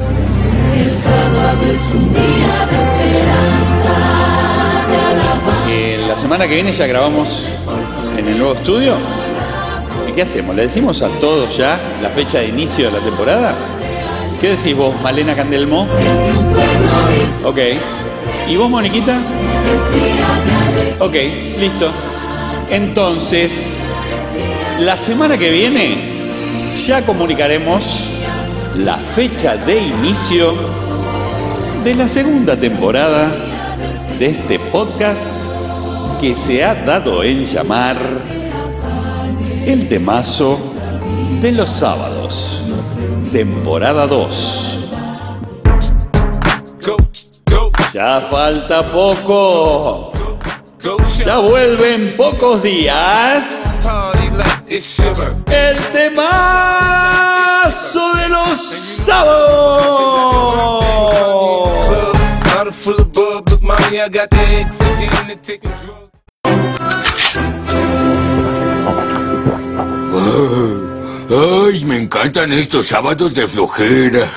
El sábado es un día de esperanza, la semana que viene ya grabamos en el nuevo estudio. ¿Y qué hacemos? ¿Le decimos a todos ya la fecha de inicio de la temporada? ¿Qué decís vos, Malena Candelmo? Ok. ¿Y vos, Moniquita? Ok, listo. Entonces, la semana que viene ya comunicaremos la fecha de inicio de la segunda temporada de este podcast que se ha dado en llamar El temazo de los sábados, temporada 2. Go, go, Ya falta poco. Ya vuelven pocos días. El temazo Ay, me encantan estos sábados de flojera.